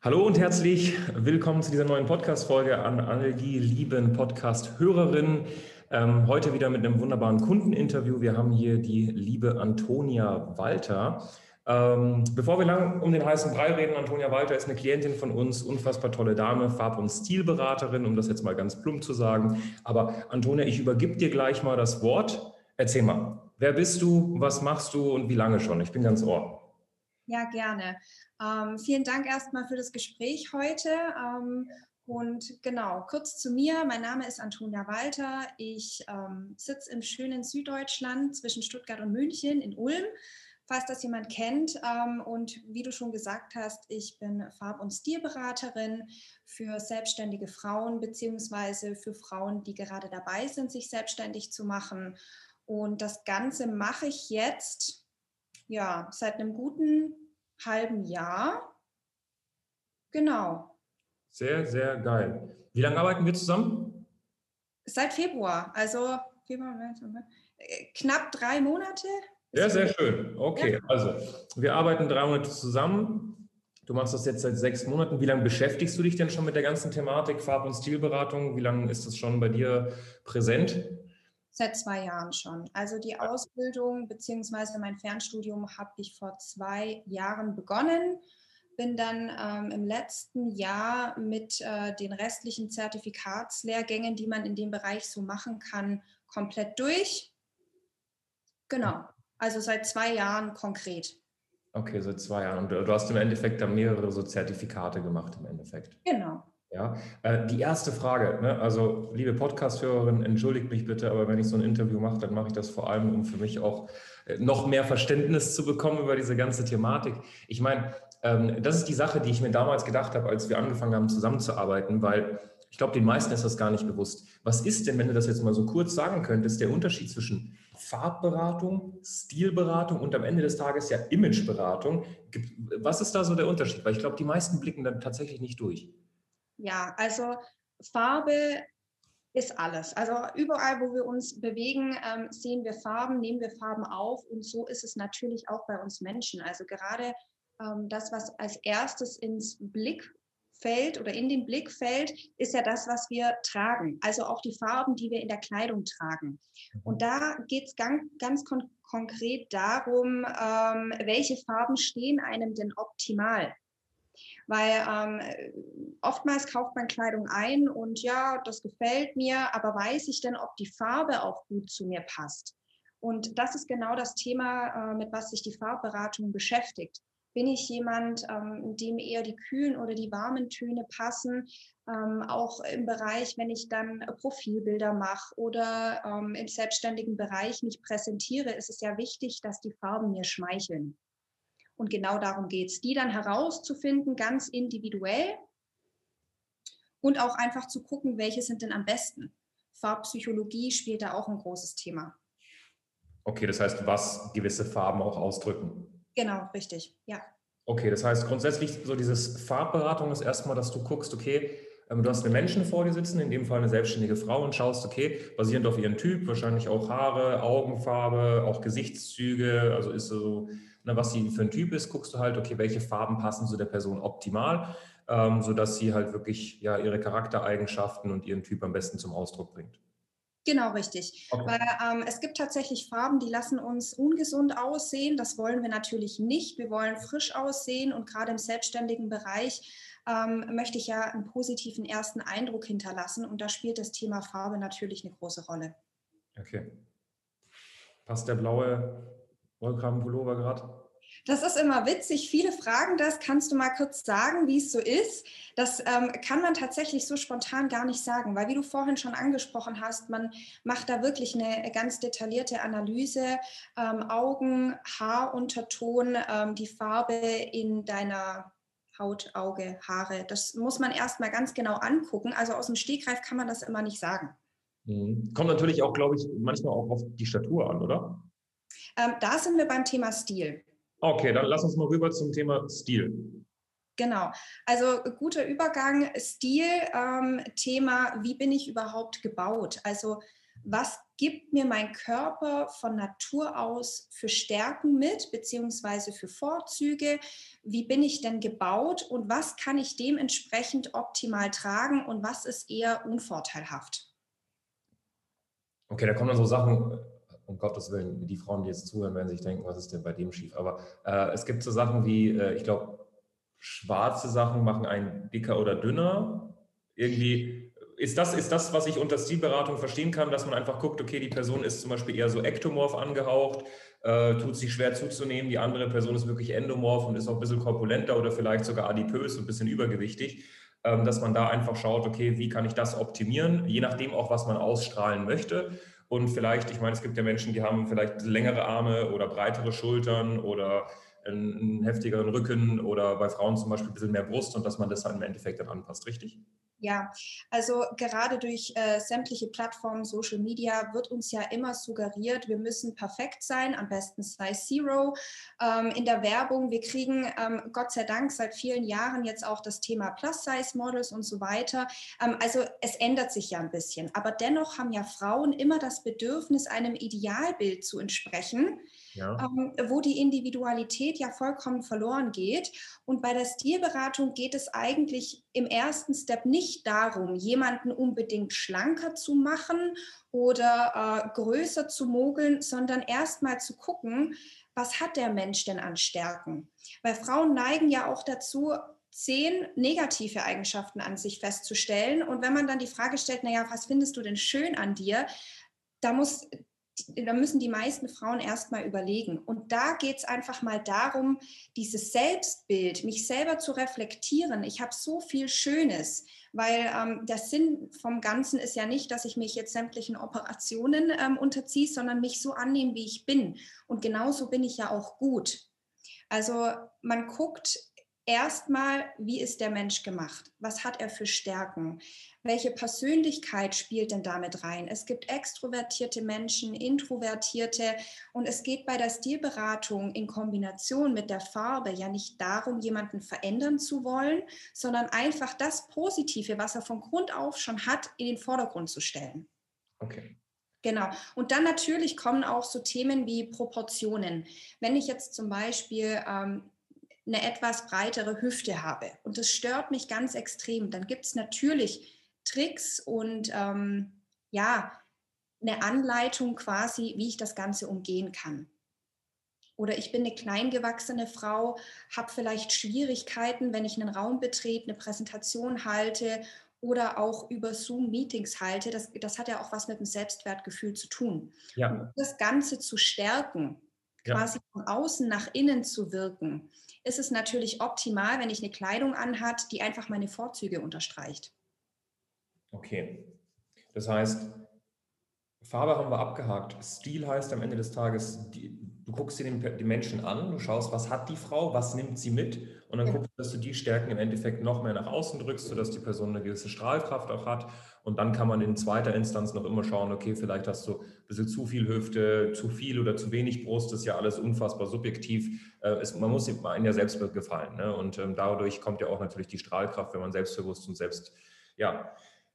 Hallo und herzlich willkommen zu dieser neuen Podcast-Folge an all die lieben Podcast-Hörerinnen. Ähm, heute wieder mit einem wunderbaren Kundeninterview. Wir haben hier die liebe Antonia Walter. Ähm, bevor wir lang um den heißen Brei reden, Antonia Walter ist eine Klientin von uns, unfassbar tolle Dame, Farb- und Stilberaterin, um das jetzt mal ganz plump zu sagen. Aber Antonia, ich übergib dir gleich mal das Wort. Erzähl mal, wer bist du, was machst du und wie lange schon? Ich bin ganz ohr. Ja, gerne. Ähm, vielen Dank erstmal für das Gespräch heute. Ähm, und genau, kurz zu mir. Mein Name ist Antonia Walter. Ich ähm, sitze im schönen Süddeutschland zwischen Stuttgart und München in Ulm, falls das jemand kennt. Ähm, und wie du schon gesagt hast, ich bin Farb- und Stilberaterin für selbstständige Frauen beziehungsweise für Frauen, die gerade dabei sind, sich selbstständig zu machen. Und das Ganze mache ich jetzt ja seit einem guten halben Jahr. Genau. Sehr, sehr geil. Wie lange arbeiten wir zusammen? Seit Februar, also Februar, knapp drei Monate. Ja, sehr schön. Okay, ja. also wir arbeiten drei Monate zusammen. Du machst das jetzt seit sechs Monaten. Wie lange beschäftigst du dich denn schon mit der ganzen Thematik Farb- und Stilberatung? Wie lange ist das schon bei dir präsent? Seit zwei Jahren schon. Also die Ausbildung bzw. mein Fernstudium habe ich vor zwei Jahren begonnen bin dann ähm, im letzten Jahr mit äh, den restlichen Zertifikatslehrgängen, die man in dem Bereich so machen kann, komplett durch. Genau, also seit zwei Jahren konkret. Okay, seit zwei Jahren. Und du hast im Endeffekt dann mehrere so Zertifikate gemacht im Endeffekt. Genau. Ja, äh, die erste Frage, ne? also liebe Podcast-Hörerin, entschuldigt mich bitte, aber wenn ich so ein Interview mache, dann mache ich das vor allem, um für mich auch äh, noch mehr Verständnis zu bekommen über diese ganze Thematik. Ich meine, ähm, das ist die Sache, die ich mir damals gedacht habe, als wir angefangen haben zusammenzuarbeiten, weil ich glaube, den meisten ist das gar nicht bewusst. Was ist denn, wenn du das jetzt mal so kurz sagen könntest, der Unterschied zwischen Farbberatung, Stilberatung und am Ende des Tages ja Imageberatung? Was ist da so der Unterschied? Weil ich glaube, die meisten blicken dann tatsächlich nicht durch. Ja, also Farbe ist alles. Also überall, wo wir uns bewegen, ähm, sehen wir Farben, nehmen wir Farben auf und so ist es natürlich auch bei uns Menschen. Also gerade ähm, das, was als erstes ins Blickfeld oder in den Blick fällt, ist ja das, was wir tragen. Also auch die Farben, die wir in der Kleidung tragen. Und mhm. da geht es ganz, ganz kon konkret darum, ähm, welche Farben stehen einem denn optimal. Weil ähm, oftmals kauft man Kleidung ein und ja, das gefällt mir, aber weiß ich denn, ob die Farbe auch gut zu mir passt? Und das ist genau das Thema, äh, mit was sich die Farbberatung beschäftigt. Bin ich jemand, ähm, dem eher die kühlen oder die warmen Töne passen? Ähm, auch im Bereich, wenn ich dann Profilbilder mache oder ähm, im selbstständigen Bereich mich präsentiere, ist es ja wichtig, dass die Farben mir schmeicheln. Und genau darum geht es, die dann herauszufinden, ganz individuell und auch einfach zu gucken, welche sind denn am besten. Farbpsychologie spielt da auch ein großes Thema. Okay, das heißt, was gewisse Farben auch ausdrücken. Genau, richtig, ja. Okay, das heißt grundsätzlich so dieses Farbberatung ist erstmal, dass du guckst, okay, ähm, du hast einen Menschen vor dir sitzen, in dem Fall eine selbstständige Frau und schaust, okay, basierend auf ihren Typ, wahrscheinlich auch Haare, Augenfarbe, auch Gesichtszüge, also ist so ne, was sie für ein Typ ist, guckst du halt, okay, welche Farben passen zu der Person optimal, ähm, sodass sie halt wirklich ja, ihre Charaktereigenschaften und ihren Typ am besten zum Ausdruck bringt. Genau, richtig. Okay. Weil ähm, es gibt tatsächlich Farben, die lassen uns ungesund aussehen. Das wollen wir natürlich nicht. Wir wollen frisch aussehen und gerade im selbstständigen Bereich ähm, möchte ich ja einen positiven ersten Eindruck hinterlassen und da spielt das Thema Farbe natürlich eine große Rolle. Okay. Passt der blaue Wollkragenpullover gerade? Das ist immer witzig. Viele fragen das. Kannst du mal kurz sagen, wie es so ist? Das ähm, kann man tatsächlich so spontan gar nicht sagen, weil wie du vorhin schon angesprochen hast, man macht da wirklich eine ganz detaillierte Analyse. Ähm, Augen, Haarunterton, ähm, die Farbe in deiner Haut, Auge, Haare. Das muss man erstmal ganz genau angucken. Also aus dem Stegreif kann man das immer nicht sagen. Mhm. Kommt natürlich auch, glaube ich, manchmal auch auf die Statur an, oder? Ähm, da sind wir beim Thema Stil. Okay, dann lass uns mal rüber zum Thema Stil. Genau, also guter Übergang, Stil, ähm, Thema, wie bin ich überhaupt gebaut? Also was gibt mir mein Körper von Natur aus für Stärken mit, beziehungsweise für Vorzüge? Wie bin ich denn gebaut und was kann ich dementsprechend optimal tragen und was ist eher unvorteilhaft? Okay, da kommen dann so Sachen, um Gottes Willen, die Frauen, die jetzt zuhören, werden sich denken, was ist denn bei dem schief? Aber äh, es gibt so Sachen wie, äh, ich glaube, schwarze Sachen machen einen dicker oder dünner. Irgendwie ist das, ist das, was ich unter Stilberatung verstehen kann, dass man einfach guckt, okay, die Person ist zum Beispiel eher so ektomorph angehaucht, äh, tut sich schwer zuzunehmen, die andere Person ist wirklich endomorph und ist auch ein bisschen korpulenter oder vielleicht sogar adipös und ein bisschen übergewichtig, ähm, dass man da einfach schaut, okay, wie kann ich das optimieren, je nachdem auch, was man ausstrahlen möchte. Und vielleicht, ich meine, es gibt ja Menschen, die haben vielleicht längere Arme oder breitere Schultern oder einen, heftigeren Rücken oder bei Frauen zum Beispiel ein bisschen mehr Brust und dass man das dann im Endeffekt dann anpasst, richtig? Ja, also gerade durch äh, sämtliche Plattformen, Social Media wird uns ja immer suggeriert, wir müssen perfekt sein, am besten Size Zero. Ähm, in der Werbung, wir kriegen ähm, Gott sei Dank seit vielen Jahren jetzt auch das Thema Plus-Size-Models und so weiter. Ähm, also es ändert sich ja ein bisschen, aber dennoch haben ja Frauen immer das Bedürfnis, einem Idealbild zu entsprechen ja. ähm, wo die Individualität ja vollkommen verloren geht. Und bei der Stilberatung geht es eigentlich im ersten Step nicht darum, jemanden unbedingt schlanker zu machen oder äh, größer zu mogeln, sondern erstmal zu gucken, was hat der Mensch denn an Stärken? Weil Frauen neigen ja auch dazu, zehn negative Eigenschaften an sich festzustellen. Und wenn man dann die Frage stellt, naja, was findest du denn schön an dir? Da muss da müssen die meisten Frauen erstmal überlegen. Und da geht es einfach mal darum, dieses Selbstbild, mich selber zu reflektieren. Ich habe so viel Schönes, weil ähm, der Sinn vom Ganzen ist ja nicht, dass ich mich jetzt sämtlichen Operationen ähm, unterziehe, sondern mich so annehme, wie ich bin. Und genauso bin ich ja auch gut. Also man guckt erstmal, wie ist der Mensch gemacht? Was hat er für Stärken? Welche Persönlichkeit spielt denn damit rein? Es gibt extrovertierte Menschen, introvertierte und es geht bei der Stilberatung in Kombination mit der Farbe ja nicht darum, jemanden verändern zu wollen, sondern einfach das Positive, was er von Grund auf schon hat, in den Vordergrund zu stellen. Okay. Genau. Und dann natürlich kommen auch so Themen wie Proportionen. Wenn ich jetzt zum Beispiel ähm, eine etwas breitere Hüfte habe und das stört mich ganz extrem, dann gibt es natürlich Tricks und ähm, ja, eine Anleitung quasi, wie ich das Ganze umgehen kann. Oder ich bin eine kleingewachsene Frau, habe vielleicht Schwierigkeiten, wenn ich einen Raum betrete, eine Präsentation halte oder auch über Zoom Meetings halte. Das, das hat ja auch was mit dem Selbstwertgefühl zu tun. Ja. Um das Ganze zu stärken, ja. quasi von außen nach innen zu wirken, ist es natürlich optimal, wenn ich eine Kleidung anhat, die einfach meine Vorzüge unterstreicht. Okay. Das heißt, Farbe haben wir abgehakt. Stil heißt am Ende des Tages, die, du guckst dir den, den, Menschen an, du schaust, was hat die Frau, was nimmt sie mit und dann ja. guckst du, dass du die Stärken im Endeffekt noch mehr nach außen drückst, sodass die Person eine gewisse Strahlkraft auch hat. Und dann kann man in zweiter Instanz noch immer schauen, okay, vielleicht hast du ein bisschen zu viel Hüfte, zu viel oder zu wenig Brust, das ist ja alles unfassbar subjektiv. Äh, es, man muss einen ja selbst gefallen. Ne? Und ähm, dadurch kommt ja auch natürlich die Strahlkraft, wenn man selbstbewusst und selbst, ja,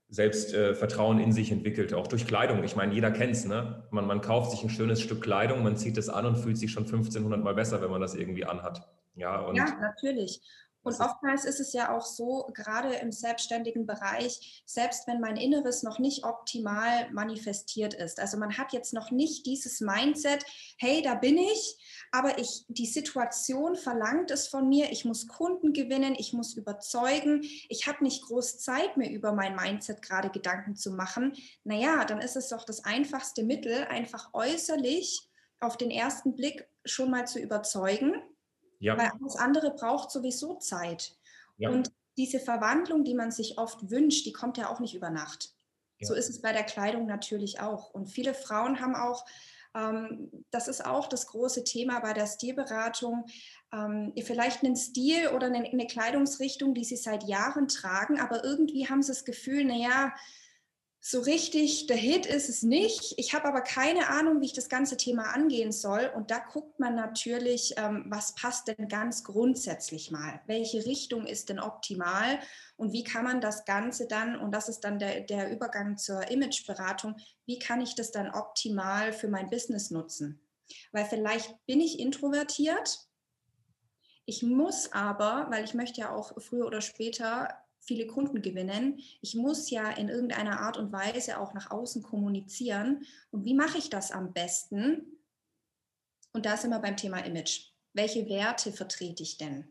Selbstvertrauen äh, in sich entwickelt, auch durch Kleidung. Ich meine, jeder kennt es. Ne? Man, man kauft sich ein schönes Stück Kleidung, man zieht es an und fühlt sich schon 1500 Mal besser, wenn man das irgendwie anhat. Ja, ja natürlich. Und oftmals ist es ja auch so, gerade im selbstständigen Bereich, selbst wenn mein Inneres noch nicht optimal manifestiert ist, also man hat jetzt noch nicht dieses Mindset, hey, da bin ich, aber ich, die Situation verlangt es von mir, ich muss Kunden gewinnen, ich muss überzeugen, ich habe nicht groß Zeit, mir über mein Mindset gerade Gedanken zu machen. Naja, dann ist es doch das einfachste Mittel, einfach äußerlich auf den ersten Blick schon mal zu überzeugen ja. Weil alles andere braucht sowieso Zeit. Ja. Und diese Verwandlung, die man sich oft wünscht, die kommt ja auch nicht über Nacht. Ja. So ist es bei der Kleidung natürlich auch. Und viele Frauen haben auch, ähm, das ist auch das große Thema bei der Stilberatung, ähm, vielleicht einen Stil oder eine, eine, Kleidungsrichtung, die sie seit Jahren tragen, aber irgendwie haben sie das Gefühl, naja, So richtig der Hit ist es nicht. Ich habe aber keine Ahnung, wie ich das ganze Thema angehen soll. Und da guckt man natürlich, ähm, was passt denn ganz grundsätzlich mal? Welche Richtung ist denn optimal? Und wie kann man das Ganze dann, und das ist dann der, der Übergang zur Imageberatung, wie kann ich das dann optimal für mein Business nutzen? Weil vielleicht bin ich introvertiert. Ich muss aber, weil ich möchte ja auch früher oder später viele Kunden gewinnen. Ich muss ja in irgendeiner Art und Weise auch nach außen kommunizieren. Und wie mache ich das am besten? Und da sind wir beim Thema Image. Welche Werte vertrete ich denn?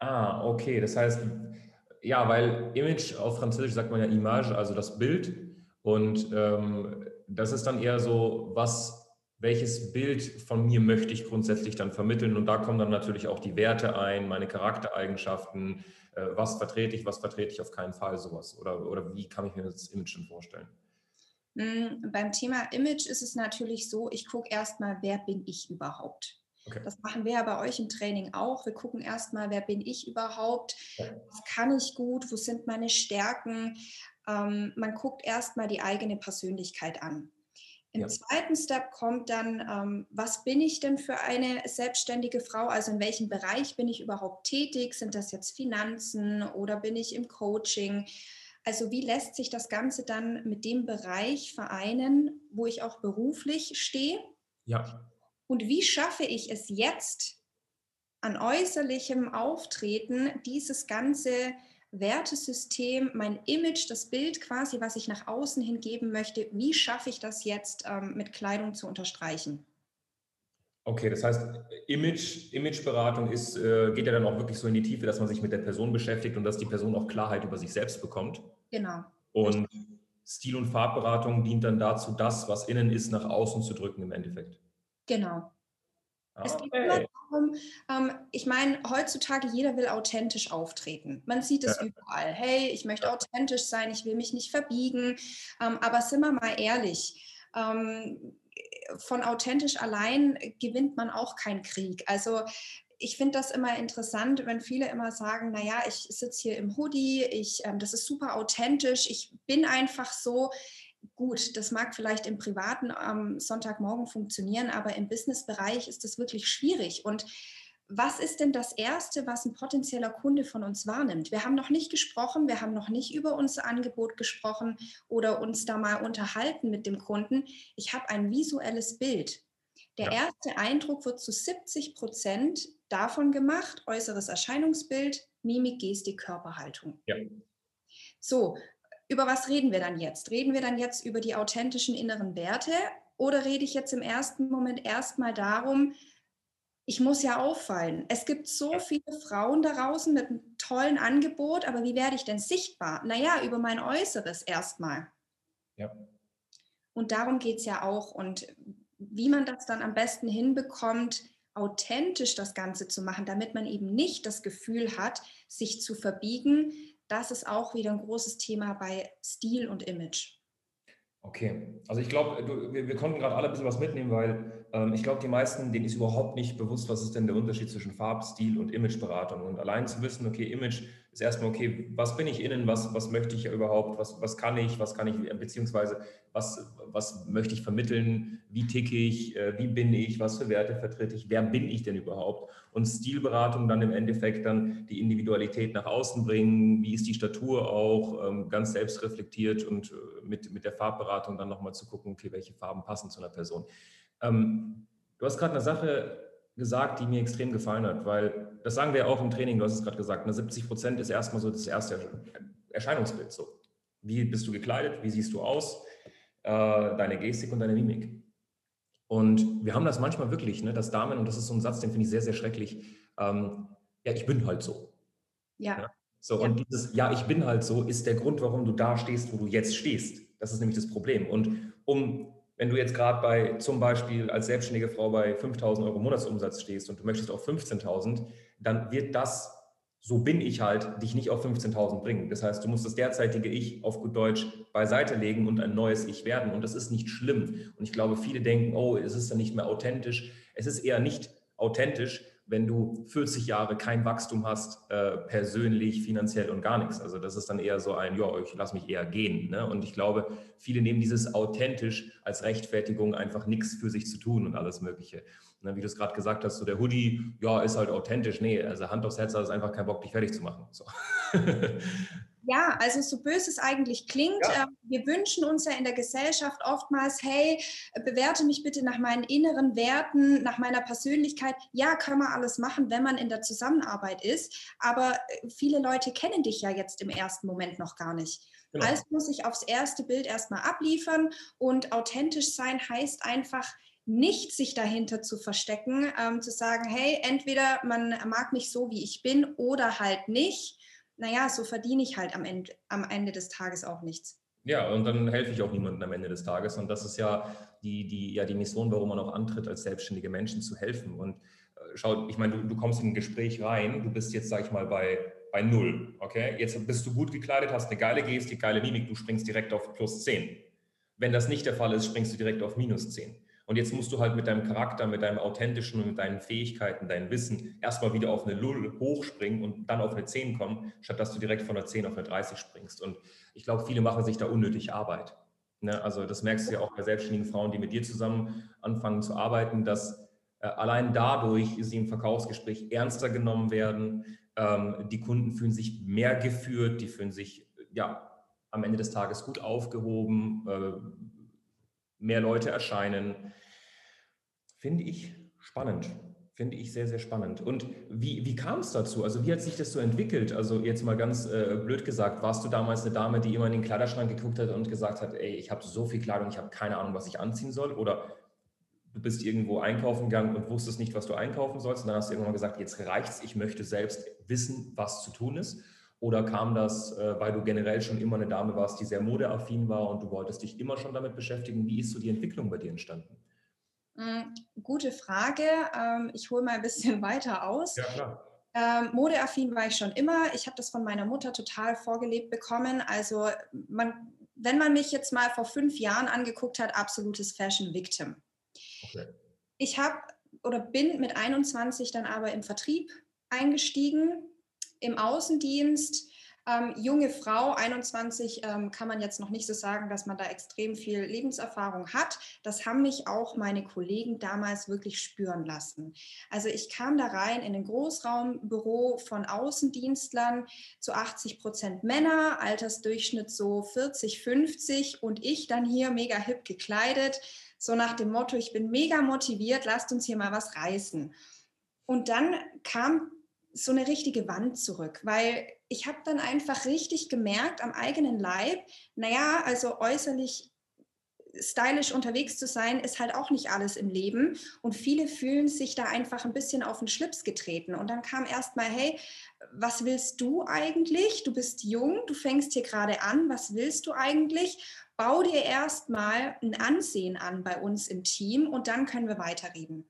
Ah, okay. Das heißt, ja, weil Image auf Französisch sagt man ja Image, also das Bild. Und ähm, das ist dann eher so, was, welches Bild von mir möchte ich grundsätzlich dann vermitteln? Und da kommen dann natürlich auch die Werte ein, meine Charaktereigenschaften, äh, was vertrete ich, was vertrete ich auf keinen Fall, sowas? Oder, oder wie kann ich mir das Image denn vorstellen? Mm, beim Thema Image ist es natürlich so, ich gucke erstmal, wer bin ich überhaupt? Okay. Das machen wir ja bei euch im Training auch. Wir gucken erstmal, wer bin ich überhaupt? Was kann ich gut? Wo sind meine Stärken? Ähm, man guckt erstmal die eigene Persönlichkeit an. Im ja. zweiten Step kommt dann, ähm, was bin ich denn für eine selbstständige Frau? Also in welchem Bereich bin ich überhaupt tätig? Sind das jetzt Finanzen oder bin ich im Coaching? Also wie lässt sich das Ganze dann mit dem Bereich vereinen, wo ich auch beruflich stehe? Ja. Und wie schaffe ich es jetzt an äußerlichem Auftreten, dieses Ganze Wertesystem, mein Image, das Bild quasi, was ich nach außen hingeben möchte, wie schaffe ich das jetzt ähm, mit Kleidung zu unterstreichen? Okay, das heißt, Image, Imageberatung ist, äh, geht ja dann auch wirklich so in die Tiefe, dass man sich mit der Person beschäftigt und dass die Person auch Klarheit über sich selbst bekommt. Genau. Und Stil- und Farbberatung dient dann dazu, das, was innen ist, nach außen zu drücken im Endeffekt. Genau. Es geht immer darum, ähm, ich meine, heutzutage jeder will authentisch auftreten. Man sieht es ja. überall. Hey, ich möchte authentisch sein, ich will mich nicht verbiegen. Ähm, aber sind wir mal ehrlich, ähm, von authentisch allein gewinnt man auch keinen Krieg. Also ich finde das immer interessant, wenn viele immer sagen, naja, ich sitze hier im Hoodie, ich, ähm, das ist super authentisch, ich bin einfach so gut, das mag vielleicht im privaten am Sonntagmorgen funktionieren, aber im Businessbereich ist das wirklich schwierig. Und was ist denn das Erste, was ein potenzieller Kunde von uns wahrnimmt? Wir haben noch nicht gesprochen, wir haben noch nicht über unser Angebot gesprochen oder uns da mal unterhalten mit dem Kunden. Ich habe ein visuelles Bild. Der ja. erste Eindruck wird zu 70 Prozent davon gemacht, äußeres Erscheinungsbild, Mimik, Gestik, Körperhaltung. Ja. So, über was reden wir dann jetzt? Reden wir dann jetzt über die authentischen inneren Werte oder rede ich jetzt im ersten Moment erstmal darum, ich muss ja auffallen. Es gibt so viele Frauen da draußen mit einem tollen Angebot, aber wie werde ich denn sichtbar? Naja, über mein Äußeres erstmal. Ja. Und darum geht es ja auch. Und wie man das dann am besten hinbekommt, authentisch das Ganze zu machen, damit man eben nicht das Gefühl hat, sich zu verbiegen, das ist auch wieder ein großes Thema bei Stil und Image. Okay, also ich glaube, wir, wir, konnten gerade alle ein bisschen was mitnehmen, weil ähm, ich glaube, die meisten, denen ist überhaupt nicht bewusst, was ist denn der Unterschied zwischen Farb, Stil und Imageberatung. Und allein zu wissen, okay, Image ist erstmal, okay, was bin ich innen, was, was möchte ich überhaupt, was, was kann ich, was kann ich, beziehungsweise was, was möchte ich vermitteln, wie ticke ich, äh, wie bin ich, was für Werte vertrete ich, wer bin ich denn überhaupt? Und Stilberatung dann im Endeffekt dann die Individualität nach außen bringen, wie ist die Statur auch, ähm, ganz selbst reflektiert und äh, mit, mit der Farbberatung dann nochmal zu gucken, okay, welche Farben passen zu einer Person. Ähm, du hast gerade eine Sache gesagt, die mir extrem gefallen hat, weil das sagen wir ja auch im Training, du hast es gerade gesagt, 70 ne, Prozent ist erstmal so das erste Erscheinungsbild. So. Wie bist du gekleidet, wie siehst du aus, äh, deine Gestik und deine Mimik. Und wir haben das manchmal wirklich, ne, dass Damen, und das ist so ein Satz, den finde ich sehr, sehr schrecklich, ähm, ja, ich bin halt so. Ja. ja. So, ja. und dieses Ja, ich bin halt so, ist der Grund, warum du da stehst, wo du jetzt stehst. Das ist nämlich das Problem. Und um wenn du jetzt gerade bei zum Beispiel als selbstständige Frau bei 5000 Euro Monatsumsatz stehst und du möchtest auf 15.000, dann wird das, so bin ich halt, dich nicht auf 15.000 bringen. Das heißt, du musst das derzeitige Ich auf gut Deutsch beiseite legen und ein neues Ich werden. Und das ist nicht schlimm. Und ich glaube, viele denken, oh, es ist dann nicht mehr authentisch. Es ist eher nicht authentisch, wenn du 40 Jahre kein Wachstum hast, äh, persönlich, finanziell und gar nichts. Also das ist dann eher so ein, ja, ich lasse mich eher gehen. Ne? Und ich glaube, viele nehmen dieses authentisch als Rechtfertigung, einfach nichts für sich zu tun und alles Mögliche. Ne? Wie du es gerade gesagt hast, so der Hoodie, ja, ist halt authentisch. Nee, also Hand aufs Herz, hat es einfach keinen Bock, dich fertig zu machen. So. Ja, also so böse es eigentlich klingt, ja. äh, wir wünschen uns ja in der Gesellschaft oftmals, hey, bewerte mich bitte nach meinen inneren Werten, nach meiner Persönlichkeit. Ja, kann man alles machen, wenn man in der Zusammenarbeit ist, aber äh, viele Leute kennen dich ja jetzt im ersten Moment noch gar nicht. Genau. Also muss ich aufs erste Bild erstmal abliefern und authentisch sein heißt einfach, nicht sich dahinter zu verstecken, ähm, zu sagen, hey, entweder man mag mich so, wie ich bin oder halt nicht naja, so verdiene ich halt am Ende, am Ende des Tages auch nichts. Ja, und dann helfe ich auch niemandem am Ende des Tages. Und das ist ja die, die, ja die Mission, warum man auch antritt, als selbstständige Menschen zu helfen. Und äh, schau, ich meine, du, du kommst in ein Gespräch rein, du bist jetzt, sag ich mal, bei, bei null. Okay? Jetzt bist du gut gekleidet, hast eine geile Gestik, geile Mimik, du springst direkt auf plus 10. Wenn das nicht der Fall ist, springst du direkt auf minus 10. Und jetzt musst du halt mit deinem Charakter, mit deinem authentischen und mit deinen Fähigkeiten, deinem Wissen erstmal wieder auf eine Lull hochspringen und dann auf eine 10 kommen, statt dass du direkt von einer 10 auf eine 30 springst. Und ich glaube, viele machen sich da unnötig Arbeit. Ne? Also das merkst du ja auch bei selbstständigen Frauen, die mit dir zusammen anfangen zu arbeiten, dass äh, allein dadurch sie im Verkaufsgespräch ernster genommen werden. Ähm, die Kunden fühlen sich mehr geführt, die fühlen sich ja am Ende des Tages gut aufgehoben, äh, mehr Leute erscheinen. Finde ich spannend. Finde ich sehr, sehr spannend. Und wie, wie kam es dazu? Also wie hat sich das so entwickelt? Also jetzt mal ganz äh, blöd gesagt, warst du damals eine Dame, die immer in den Kleiderschrank geguckt hat und gesagt hat, ey, ich habe so viel Kleidung, ich habe keine Ahnung, was ich anziehen soll? Oder du bist irgendwo einkaufen gegangen und wusstest nicht, was du einkaufen sollst und dann hast du irgendwann gesagt, jetzt reicht's, ich möchte selbst wissen, was zu tun ist? Oder kam das, äh, weil du generell schon immer eine Dame warst, die sehr modeaffin war und du wolltest dich immer schon damit beschäftigen? Wie ist so die Entwicklung bei dir entstanden? Mm, gute Frage. Ähm, ich hole mal ein bisschen weiter aus. Ja, klar. Ähm, modeaffin war ich schon immer. Ich habe das von meiner Mutter total vorgelebt bekommen. Also man, wenn man mich jetzt mal vor fünf Jahren angeguckt hat, absolutes Fashion Victim. Okay. Ich habe oder bin mit 21 dann aber im Vertrieb eingestiegen, im Außendienst. Ähm, junge Frau, 21, ähm, kann man jetzt noch nicht so sagen, dass man da extrem viel Lebenserfahrung hat. Das haben mich auch meine Kollegen damals wirklich spüren lassen. Also ich kam da rein in ein Großraumbüro von Außendienstlern zu 80 Prozent Männer, Altersdurchschnitt so 40, 50 und ich dann hier mega hip gekleidet, so nach dem Motto, ich bin mega motiviert, lasst uns hier mal was reißen. Und dann kam so eine richtige Wand zurück, weil ich habe dann einfach richtig gemerkt am eigenen Leib, naja, also äußerlich stylisch unterwegs zu sein, ist halt auch nicht alles im Leben. Und viele fühlen sich da einfach ein bisschen auf den Schlips getreten. Und dann kam erst mal, hey, was willst du eigentlich? Du bist jung, du fängst hier gerade an, was willst du eigentlich? Bau dir erst mal ein Ansehen an bei uns im Team und dann können wir weiterreden.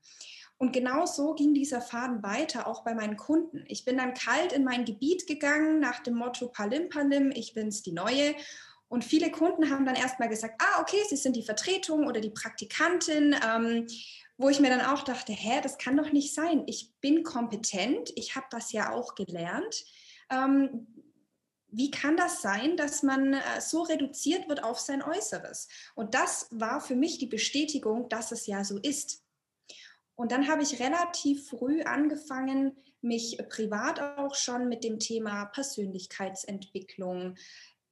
Und genau so ging dieser Faden weiter, auch bei meinen Kunden. Ich bin dann kalt in mein Gebiet gegangen nach dem Motto Palim Palim, ich bin's die Neue. Und viele Kunden haben dann erstmal gesagt, ah, okay, Sie sind die Vertretung oder die Praktikantin, ähm, wo ich mir dann auch dachte, hä, das kann doch nicht sein. Ich bin kompetent, ich habe das ja auch gelernt. Ähm, wie kann das sein, dass man äh, so reduziert wird auf sein Äußeres? Und das war für mich die Bestätigung, dass es ja so ist. Und dann habe ich relativ früh angefangen, mich privat auch schon mit dem Thema Persönlichkeitsentwicklung,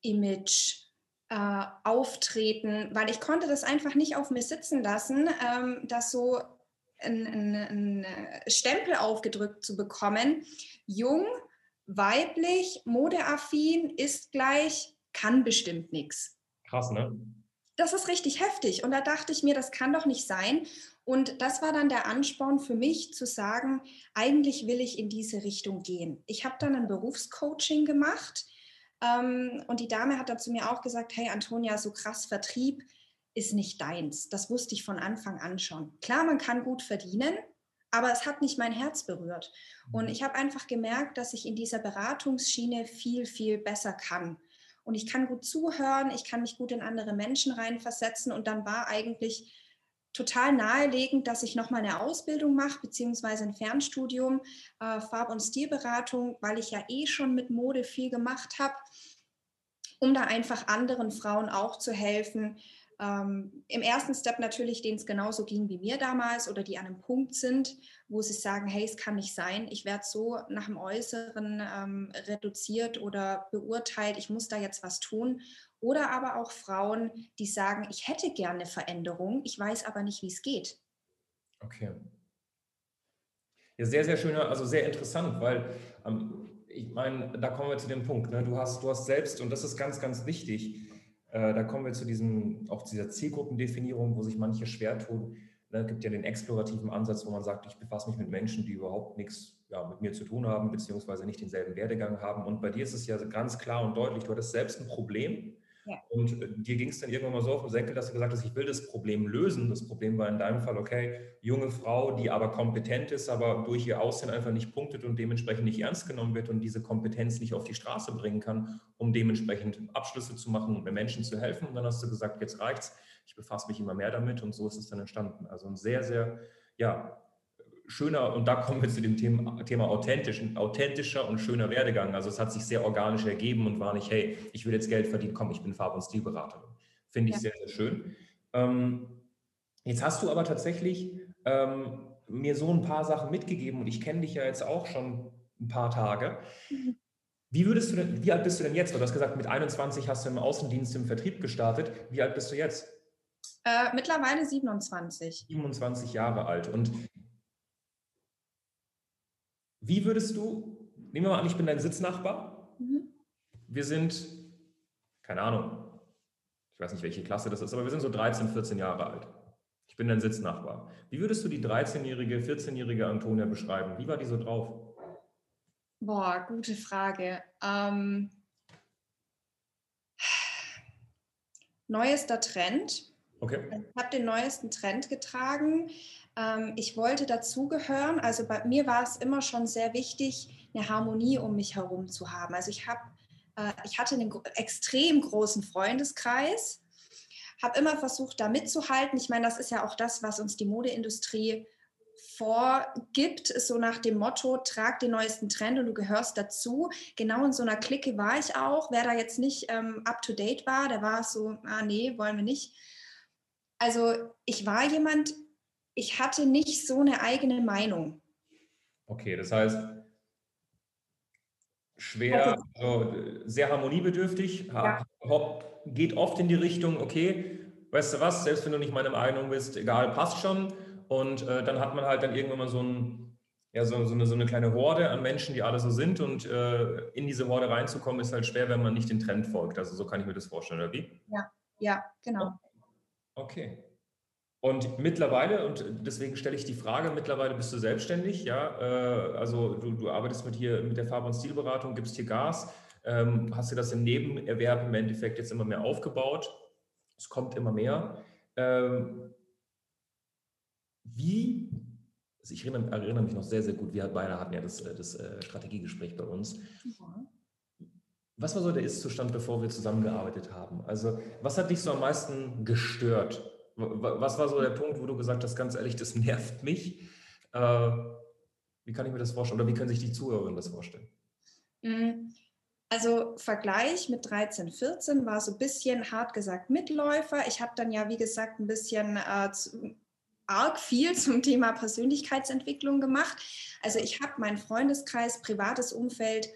Image, äh, Auftreten, weil ich konnte das einfach nicht auf mir sitzen lassen, ähm, dass so ein, ein, ein Stempel aufgedrückt zu bekommen. Jung, weiblich, modeaffin ist gleich, kann bestimmt nichts. Krass, ne? Das ist richtig heftig. Und da dachte ich mir, das kann doch nicht sein. Und das war dann der Ansporn für mich zu sagen, eigentlich will ich in diese Richtung gehen. Ich habe dann ein Berufscoaching gemacht ähm, und die Dame hat dann zu mir auch gesagt, hey Antonia, so krass Vertrieb ist nicht deins. Das wusste ich von Anfang an schon. Klar, man kann gut verdienen, aber es hat nicht mein Herz berührt. Und mhm. ich habe einfach gemerkt, dass ich in dieser Beratungsschiene viel, viel besser kann. Und ich kann gut zuhören, ich kann mich gut in andere Menschen reinversetzen und dann war eigentlich total naheliegend, dass ich nochmal eine Ausbildung mache, beziehungsweise ein Fernstudium, äh, Farb- und Stilberatung, weil ich ja eh schon mit Mode viel gemacht habe, um da einfach anderen Frauen auch zu helfen. Ähm, Im ersten Step natürlich, denen es genauso ging wie mir damals oder die an einem Punkt sind, wo sie sagen, hey, es kann nicht sein, ich werde so nach dem Äußeren ähm, reduziert oder beurteilt, ich muss da jetzt was tun. Oder aber auch Frauen, die sagen, ich hätte gerne Veränderung, ich weiß aber nicht, wie es geht. Okay. Ja, sehr, sehr schöner, also sehr interessant, weil ähm, ich meine, da kommen wir zu dem Punkt. Ne? Du, hast, du hast selbst, und das ist ganz, ganz wichtig, äh, da kommen wir zu diesem, auch dieser Zielgruppendefinierung, wo sich manche schwer tun. Ne? Es gibt ja den explorativen Ansatz, wo man sagt, ich befasse mich mit Menschen, die überhaupt nichts ja, mit mir zu tun haben, beziehungsweise nicht denselben Werdegang haben. Und bei dir ist es ja ganz klar und deutlich, du hattest selbst ein Problem ja. Und äh, dir ging es dann irgendwann mal so auf den Senkel, dass du gesagt hast, ich will das Problem lösen. Das Problem war in deinem Fall, okay, junge Frau, die aber kompetent ist, aber durch ihr Aussehen einfach nicht punktet und dementsprechend nicht ernst genommen wird und diese Kompetenz nicht auf die Straße bringen kann, um dementsprechend Abschlüsse zu machen und Menschen zu helfen. Und dann hast du gesagt, jetzt reicht's, ich befasse mich immer mehr damit und so ist es dann entstanden. Also ein sehr, sehr, ja, schöner, und da kommen wir zu dem Thema, Thema authentischen, authentischer und schöner Werdegang. Also es hat sich sehr organisch ergeben und war nicht, hey, ich will jetzt Geld verdienen, komm, ich bin Farb- und Stilberaterin. Finde ich ja. sehr, sehr schön. Ähm, jetzt hast du aber tatsächlich ähm, mir so ein paar Sachen mitgegeben und ich kenne dich ja jetzt auch schon ein paar Tage. Mhm. Wie würdest du denn, wie alt bist du denn jetzt? Du hast gesagt, mit 21 hast du im Außendienst im Vertrieb gestartet. Wie alt bist du jetzt? Äh, mittlerweile 27. 27 Jahre alt. Und wie würdest du, nehmen wir mal an, ich bin dein Sitznachbar. Mhm. Wir sind, keine Ahnung, ich weiß nicht, welche Klasse das ist, aber wir sind so 13, 14 Jahre alt. Ich bin dein Sitznachbar. Wie würdest du die 13-jährige, 14-jährige Antonia beschreiben? Wie war die so drauf? Boah, gute Frage. Ähm, neuester Trend. Okay. Ich habe den neuesten Trend getragen. Ähm, ich wollte dazugehören. Also bei mir war es immer schon sehr wichtig, eine Harmonie um mich herum zu haben. Also ich habe, äh, ich hatte einen extrem großen Freundeskreis, habe immer versucht, da mitzuhalten. Ich meine, das ist ja auch das, was uns die Modeindustrie vorgibt, so nach dem Motto, trag den neuesten Trend und du gehörst dazu. Genau in so einer Clique war ich auch. Wer da jetzt nicht ähm, up-to-date war, der war so, ah nee, wollen wir nicht. Also ich war jemand, ich hatte nicht so eine eigene Meinung. Okay, das heißt, schwer, also sehr harmoniebedürftig, ja. geht oft in die Richtung, okay, weißt du was, selbst wenn du nicht meine Meinung bist, egal, passt schon. Und äh, dann hat man halt dann irgendwann mal so, ein, ja, so, so, eine, so eine kleine Horde an Menschen, die alle so sind. Und äh, in diese Horde reinzukommen, ist halt schwer, wenn man nicht den Trend folgt. Also so kann ich mir das vorstellen, oder wie? Ja, ja, genau. Okay. Und mittlerweile, und deswegen stelle ich die Frage, mittlerweile bist du selbstständig, ja, äh, also du, du, arbeitest mit hier mit der Farbe- und Stilberatung, gibst hier Gas, ähm, hast dir das im Nebenerwerb im Endeffekt jetzt immer mehr aufgebaut, es kommt immer mehr. Ähm, wie, also ich erinnere, erinnere, mich noch sehr, sehr gut, wir beide hatten ja das, äh, das äh, Strategiegespräch bei uns. Was war so der Ist-Zustand, bevor wir zusammengearbeitet haben? Also was hat dich so am meisten gestört was war so der Punkt, wo du gesagt hast, ganz ehrlich, das nervt mich? Äh, wie kann ich mir das vorstellen? Oder wie können sich die Zuhörerinnen das vorstellen? Mhm. Also Vergleich mit 13, 14 war so ein bisschen hart gesagt Mitläufer. Ich habe dann ja, wie gesagt, ein bisschen äh, zu, arg viel zum Thema Persönlichkeitsentwicklung gemacht. Also ich habe meinen Freundeskreis, privates Umfeld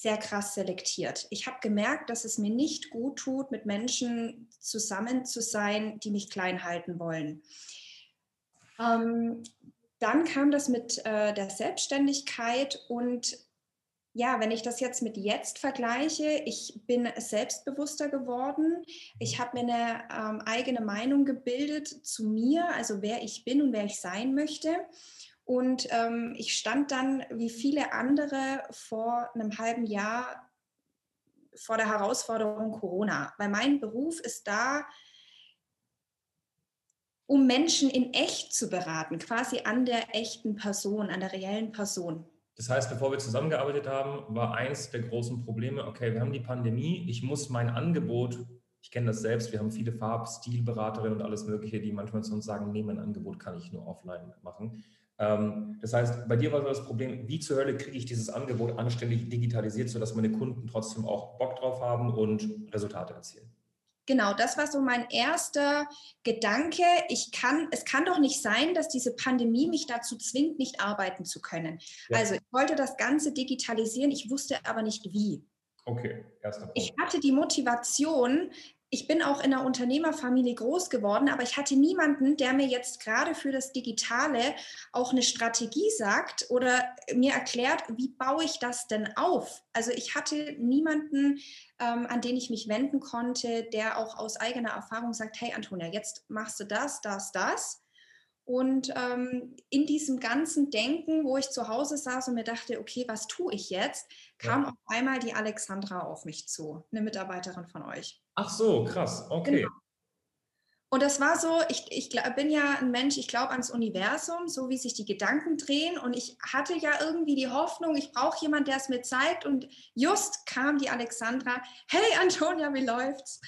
sehr krass selektiert. Ich habe gemerkt, dass es mir nicht gut tut, mit Menschen zusammen zu sein, die mich klein halten wollen. Ähm, dann kam das mit äh, der Selbstständigkeit und ja, wenn ich das jetzt mit jetzt vergleiche, ich bin selbstbewusster geworden. Ich habe mir eine ähm, eigene Meinung gebildet zu mir, also wer ich bin und wer ich sein möchte. Und ähm, ich stand dann wie viele andere vor einem halben Jahr vor der Herausforderung Corona, weil mein Beruf ist da, um Menschen in echt zu beraten, quasi an der echten Person, an der reellen Person. Das heißt, bevor wir zusammengearbeitet haben, war eins der großen Probleme, okay, wir haben die Pandemie, ich muss mein Angebot ich kenne das selbst, wir haben viele Farbstilberaterinnen und alles Mögliche, die manchmal zu uns sagen, nee, mein Angebot kann ich nur offline machen. Ähm, das heißt, bei dir war so das Problem, wie zur Hölle kriege ich dieses Angebot anständig digitalisiert, sodass meine Kunden trotzdem auch Bock drauf haben und Resultate erzielen? Genau, das war so mein erster Gedanke. Ich kann, es kann doch nicht sein, dass diese Pandemie mich dazu zwingt, nicht arbeiten zu können. Ja. Also ich wollte das Ganze digitalisieren, ich wusste aber nicht wie. Okay, erster Punkt. Ich hatte die Motivation, ich bin auch in einer Unternehmerfamilie groß geworden, aber ich hatte niemanden, der mir jetzt gerade für das Digitale auch eine Strategie sagt oder mir erklärt, wie baue ich das denn auf? Also ich hatte niemanden, ähm, an den ich mich wenden konnte, der auch aus eigener Erfahrung sagt, hey Antonia, jetzt machst du das, das, das. Und ähm, in diesem ganzen Denken, wo ich zu Hause saß und mir dachte, okay, was tue ich jetzt, kam ja. auf einmal die Alexandra auf mich zu, eine Mitarbeiterin von euch. Ach so, krass, okay. Genau. Und das war so, ich, ich bin ja ein Mensch, ich glaube ans Universum, so wie sich die Gedanken drehen. Und ich hatte ja irgendwie die Hoffnung, ich brauche jemanden, der es mir zeigt. Und just kam die Alexandra, hey Antonia, wie läuft's?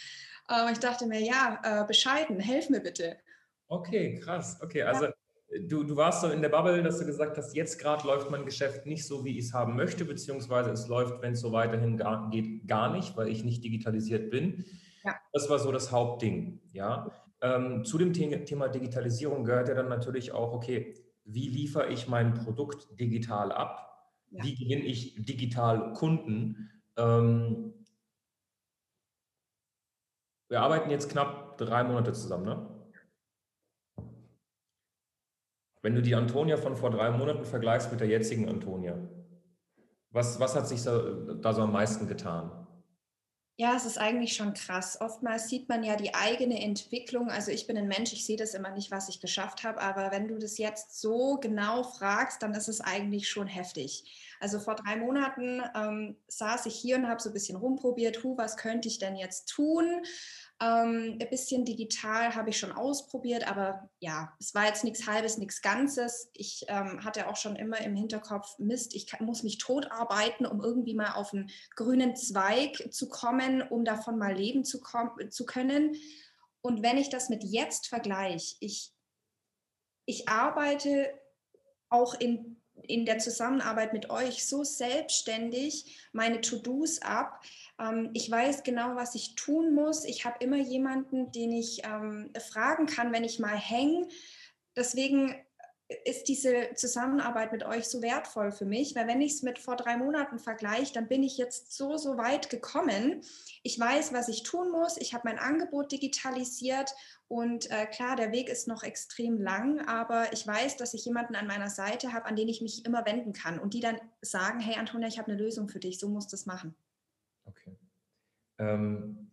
Äh, ich dachte mir, ja, äh, bescheiden, helf mir bitte. Okay, krass. Okay, also ja. du, du warst so in der Bubble, dass du gesagt hast, jetzt gerade läuft mein Geschäft nicht so, wie ich es haben möchte, beziehungsweise es läuft, wenn es so weiterhin gar, geht, gar nicht, weil ich nicht digitalisiert bin. Ja. Das war so das Hauptding. Ja. Ähm, zu dem Thema Digitalisierung gehört ja dann natürlich auch, okay, wie liefere ich mein Produkt digital ab? Ja. Wie gewinne ich digital Kunden? Ähm, wir arbeiten jetzt knapp drei Monate zusammen, ne? Wenn du die Antonia von vor drei Monaten vergleichst mit der jetzigen Antonia, was, was hat sich da, da so am meisten getan? Ja, es ist eigentlich schon krass. Oftmals sieht man ja die eigene Entwicklung. Also ich bin ein Mensch, ich sehe das immer nicht, was ich geschafft habe. Aber wenn du das jetzt so genau fragst, dann ist es eigentlich schon heftig. Also vor drei Monaten ähm, saß ich hier und habe so ein bisschen rumprobiert, hu, was könnte ich denn jetzt tun? Ähm, ein bisschen digital habe ich schon ausprobiert, aber ja, es war jetzt nichts Halbes, nichts Ganzes. Ich ähm, hatte auch schon immer im Hinterkopf, Mist, ich kann, muss mich tot arbeiten, um irgendwie mal auf einen grünen Zweig zu kommen, um davon mal leben zu, zu können. Und wenn ich das mit jetzt vergleiche, ich, ich arbeite auch in in der Zusammenarbeit mit euch so selbstständig meine To-Dos ab. Ähm, ich weiß genau, was ich tun muss. Ich habe immer jemanden, den ich ähm, fragen kann, wenn ich mal hänge. Deswegen ist diese Zusammenarbeit mit euch so wertvoll für mich, weil wenn ich es mit vor drei Monaten vergleiche, dann bin ich jetzt so, so weit gekommen. Ich weiß, was ich tun muss. Ich habe mein Angebot digitalisiert und äh, klar, der Weg ist noch extrem lang, aber ich weiß, dass ich jemanden an meiner Seite habe, an den ich mich immer wenden kann und die dann sagen, hey Antonia, ich habe eine Lösung für dich, so musst du es machen. Okay. Ähm,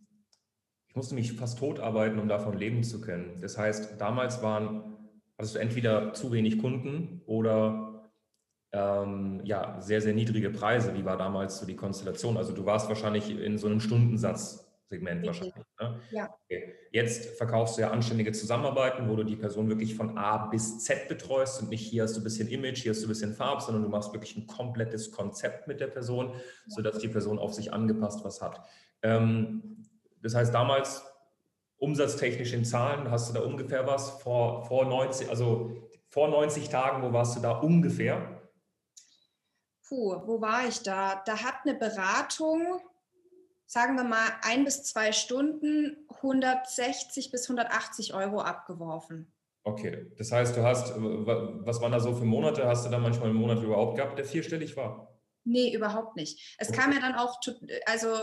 ich musste mich fast tot arbeiten, um davon leben zu können. Das heißt, damals waren, hattest du entweder zu wenig Kunden oder ähm, ja, sehr, sehr niedrige Preise. Wie war damals so die Konstellation? Also du warst wahrscheinlich in so einem Stundensatz Segment wahrscheinlich. Ne? Ja. Okay. Jetzt verkaufst du ja anständige Zusammenarbeiten, wo du die Person wirklich von A bis Z betreust und nicht hier hast du ein bisschen Image, hier hast du ein bisschen Farb, sondern du machst wirklich ein komplettes Konzept mit der Person, ja. sodass die Person auf sich angepasst was hat. Ähm, das heißt, damals umsatztechnisch in Zahlen, hast du da ungefähr was vor, vor 90, also vor 90 Tagen, wo warst du da ungefähr? Puh, wo war ich da? Da hat eine Beratung sagen wir mal, ein bis zwei Stunden 160 bis 180 Euro abgeworfen. Okay, das heißt, du hast, was waren da so für Monate? Hast du da manchmal einen Monat überhaupt gehabt, der vierstellig war? Nee, überhaupt nicht. Es kam ja dann auch, also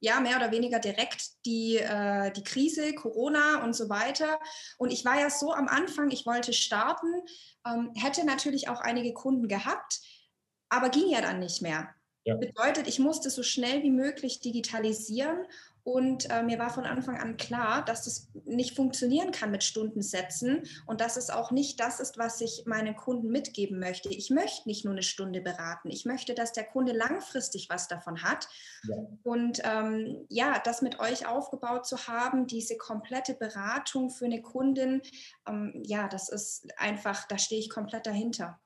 ja, mehr oder weniger direkt die, äh, die Krise, Corona und so weiter. Und ich war ja so am Anfang, ich wollte starten, ähm, hätte natürlich auch einige Kunden gehabt, aber ging ja dann nicht mehr. Ja. Bedeutet, ich musste so schnell wie möglich digitalisieren und äh, mir war von Anfang an klar, dass das nicht funktionieren kann mit Stundensätzen und dass es auch nicht das ist, was ich meinen Kunden mitgeben möchte. Ich möchte nicht nur eine Stunde beraten. Ich möchte, dass der Kunde langfristig was davon hat. Ja. Und ähm, ja, das mit euch aufgebaut zu haben, diese komplette Beratung für eine Kundin, ähm, ja, das ist einfach, da stehe ich komplett dahinter.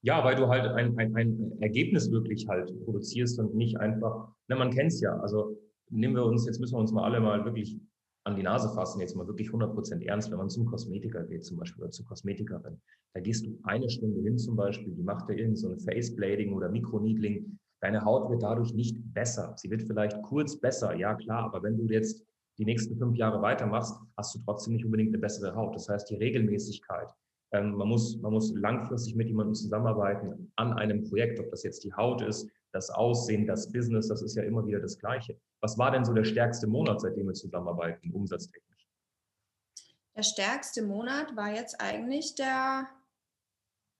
Ja, weil du halt ein, ein, ein Ergebnis wirklich halt produzierst und nicht einfach, ne, man kennt es ja, also nehmen wir uns, jetzt müssen wir uns mal alle mal wirklich an die Nase fassen, jetzt mal wirklich 100% ernst, wenn man zum Kosmetiker geht zum Beispiel oder zur Kosmetikerin. Da gehst du eine Stunde hin zum Beispiel, die macht dir irgend so ein Faceblading oder Mikroneedling. Deine Haut wird dadurch nicht besser. Sie wird vielleicht kurz besser, ja klar, aber wenn du jetzt die nächsten fünf Jahre weitermachst, hast du trotzdem nicht unbedingt eine bessere Haut. Das heißt, die Regelmäßigkeit, ähm, man, muss, man muss langfristig mit jemandem zusammenarbeiten an einem Projekt, ob das jetzt die Haut ist, das Aussehen, das Business, das ist ja immer wieder das Gleiche. Was war denn so der stärkste Monat, seitdem wir zusammenarbeiten, umsatztechnisch? Der stärkste Monat war jetzt eigentlich der,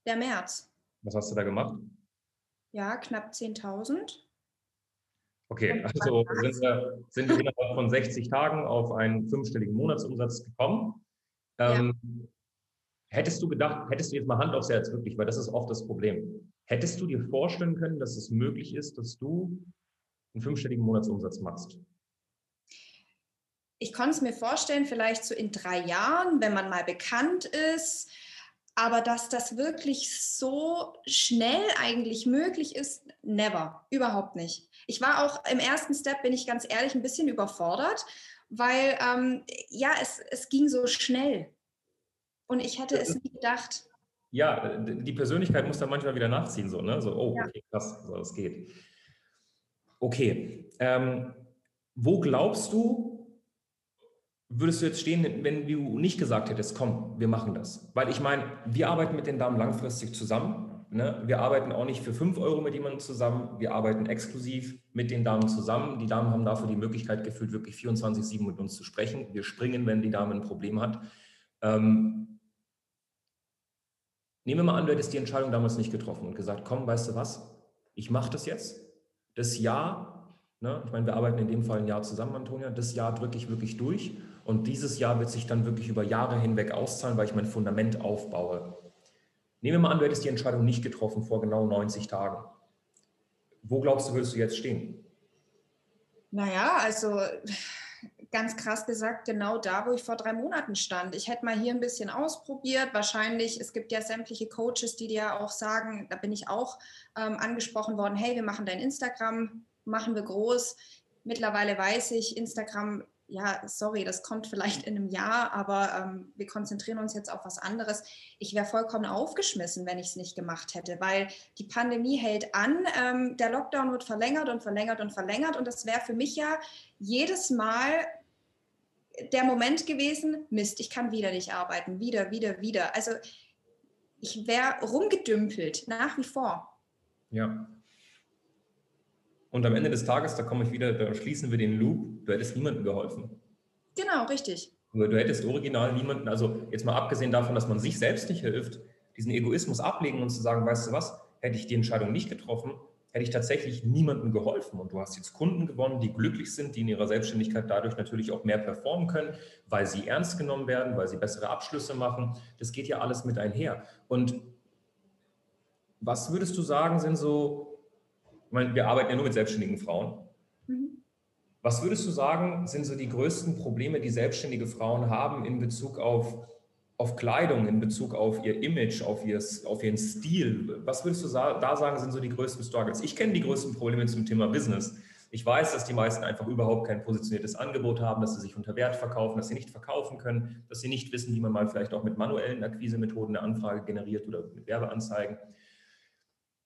der März. Was hast du da gemacht? Ja, knapp 10.000. Okay, also sind wir, sind wir innerhalb von 60 Tagen auf einen fünfstelligen Monatsumsatz gekommen. Ähm, ja. Hättest du gedacht, hättest du jetzt mal Hand aufs Herz wirklich, weil das ist oft das Problem. Hättest du dir vorstellen können, dass es möglich ist, dass du einen fünfstelligen Monatsumsatz machst? Ich konnte es mir vorstellen, vielleicht so in drei Jahren, wenn man mal bekannt ist. Aber dass das wirklich so schnell eigentlich möglich ist, never, überhaupt nicht. Ich war auch im ersten Step, bin ich ganz ehrlich, ein bisschen überfordert, weil ähm, ja, es, es ging so schnell. Und ich hätte es nie gedacht ja, die Persönlichkeit muss dann manchmal wieder nachziehen, so, ne? So, oh, okay, krass, so, das geht. Okay, ähm, wo glaubst du, würdest du jetzt stehen, wenn du nicht gesagt hättest, komm, wir machen das? Weil ich meine, wir arbeiten mit den Damen langfristig zusammen. Ne? Wir arbeiten auch nicht für 5 Euro mit jemandem zusammen. Wir arbeiten exklusiv mit den Damen zusammen. Die Damen haben dafür die Möglichkeit gefühlt, wirklich 24-7 mit uns zu sprechen. Wir springen, wenn die Dame ein Problem hat. Ähm, Nehmen wir mal an, du hättest die Entscheidung damals nicht getroffen und gesagt, komm, weißt du was, ich mache das jetzt. Das Jahr, ne, ich meine, wir arbeiten in dem Fall ein Jahr zusammen, Antonia, das Jahr drücke ich wirklich durch und dieses Jahr wird sich dann wirklich über Jahre hinweg auszahlen, weil ich mein Fundament aufbaue. Nehmen wir mal an, du hättest die Entscheidung nicht getroffen vor genau 90 Tagen. Wo glaubst du, würdest du jetzt stehen? Naja, also ganz krass gesagt, genau da, wo ich vor drei Monaten stand. Ich hätte mal hier ein bisschen ausprobiert. Wahrscheinlich, es gibt ja sämtliche Coaches, die dir auch sagen, da bin ich auch ähm, angesprochen worden, hey, wir machen dein Instagram, machen wir groß. Mittlerweile weiß ich, Instagram ja, sorry, das kommt vielleicht in einem Jahr, aber ähm, wir konzentrieren uns jetzt auf was anderes. Ich wäre vollkommen aufgeschmissen, wenn ich es nicht gemacht hätte, weil die Pandemie hält an, ähm, der Lockdown wird verlängert und verlängert und verlängert und das wäre für mich ja jedes Mal der Moment gewesen, Mist, ich kann wieder nicht arbeiten, wieder, wieder, wieder. Also ich wäre rumgedümpelt, nach wie vor. Ja, und am Ende des Tages, da komme ich wieder, da schließen wir den Loop, du hättest niemandem geholfen. Genau, richtig. Du, du hättest original niemanden, also jetzt mal abgesehen davon, dass man sich selbst nicht hilft, diesen Egoismus ablegen und zu sagen, weißt du was, hätte ich die Entscheidung nicht getroffen, hätte ich tatsächlich niemandem geholfen. Und du hast jetzt Kunden gewonnen, die glücklich sind, die in ihrer Selbstständigkeit dadurch natürlich auch mehr performen können, weil sie ernst genommen werden, weil sie bessere Abschlüsse machen. Das geht ja alles mit einher. Und was würdest du sagen, sind so ich meine, wir arbeiten ja nur mit selbstständigen Frauen. Mhm. Was würdest du sagen, sind so die größten Probleme, die selbstständige Frauen haben in Bezug auf, auf Kleidung, in Bezug auf ihr Image, auf, ihr, auf ihren Stil? Was würdest du da sagen, sind so die größten Struggles? Ich kenne die größten Probleme zum Thema Business. Ich weiß, dass die meisten einfach überhaupt kein positioniertes Angebot haben, dass sie sich unter Wert verkaufen, dass sie nicht verkaufen können, dass sie nicht wissen, wie man mal vielleicht auch mit manuellen Akquisemethoden eine Anfrage generiert oder mit Werbeanzeigen.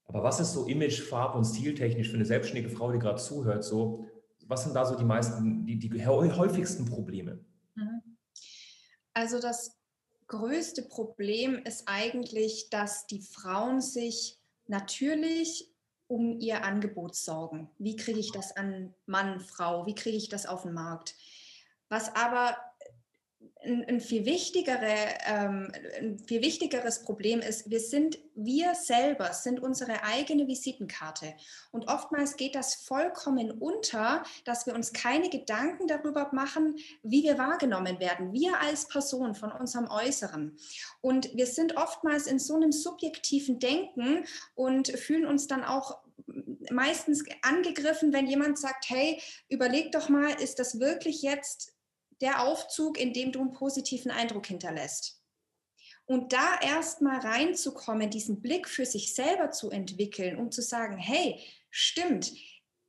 Aber was ist so image-, farb- und stiltechnisch für eine selbstständige Frau, die gerade zuhört, so, was sind da so die meisten, die, die häufigsten Probleme? Mhm. Also das größte Problem ist eigentlich, dass die Frauen sich natürlich um ihr Angebot sorgen. Wie kriege ich das an Mann, Frau? Wie kriege ich das auf den Markt? Was aber ein, ein, viel wichtigere, ähm, ein viel wichtigeres Problem ist, wir sind, wir selber sind unsere eigene Visitenkarte. Und oftmals geht das vollkommen unter, dass wir uns keine Gedanken darüber machen, wie wir wahrgenommen werden, wir als Person von unserem Äußeren. Und wir sind oftmals in so einem subjektiven Denken und fühlen uns dann auch meistens angegriffen, wenn jemand sagt, hey, überleg doch mal, ist das wirklich jetzt der Aufzug, in dem du einen positiven Eindruck hinterlässt. Und da erstmal reinzukommen, diesen Blick für sich selber zu entwickeln, um zu sagen, hey, stimmt,